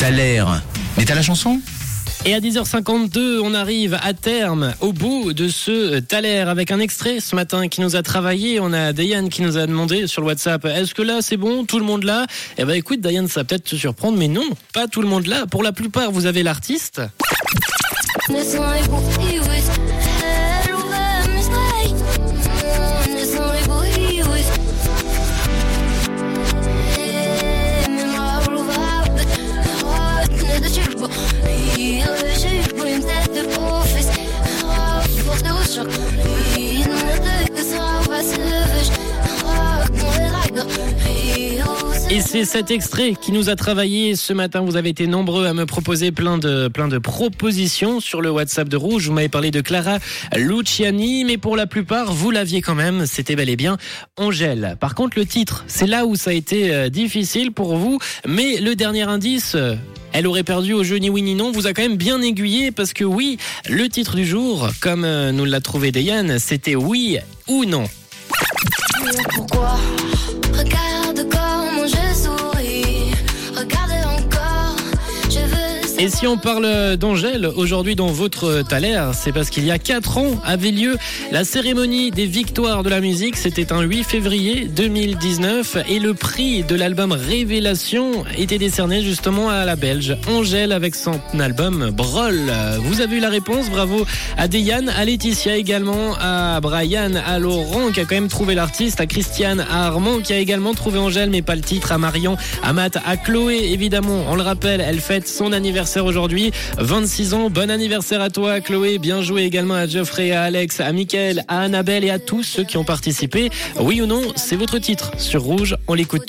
T'as l'air. Mais t'as la chanson? Et à 10h52, on arrive à terme, au bout de ce Thaler, avec un extrait ce matin qui nous a travaillé. On a Diane qui nous a demandé sur le WhatsApp, est-ce que là c'est bon, tout le monde là? Eh ben écoute Diane, ça va peut-être te surprendre, mais non, pas tout le monde là. Pour la plupart, vous avez l'artiste. J'ai eu une tête de beau-fils. Oh, pour toujours. C'est cet extrait qui nous a travaillé ce matin. Vous avez été nombreux à me proposer plein de, plein de propositions sur le WhatsApp de Rouge. Vous m'avez parlé de Clara Luciani, mais pour la plupart, vous l'aviez quand même. C'était bel et bien Angèle. Par contre, le titre, c'est là où ça a été euh, difficile pour vous. Mais le dernier indice, euh, elle aurait perdu au jeu ni oui ni non, vous a quand même bien aiguillé parce que oui, le titre du jour, comme euh, nous l'a trouvé Diane, c'était oui ou non. Et si on parle d'Angèle, aujourd'hui dans votre Thaler, c'est parce qu'il y a 4 ans avait lieu la cérémonie des victoires de la musique. C'était un 8 février 2019 et le prix de l'album Révélation était décerné justement à la Belge Angèle avec son album Brol. Vous avez eu la réponse, bravo à Diane, à Laetitia également, à Brian, à Laurent qui a quand même trouvé l'artiste, à Christiane, à Armand qui a également trouvé Angèle mais pas le titre, à Marion, à Matt, à Chloé évidemment, on le rappelle, elle fête son aujourd'hui, 26 ans. Bon anniversaire à toi, Chloé. Bien joué également à Geoffrey, à Alex, à Mickaël, à Annabelle et à tous ceux qui ont participé. Oui ou non, c'est votre titre sur Rouge. On l'écoute tout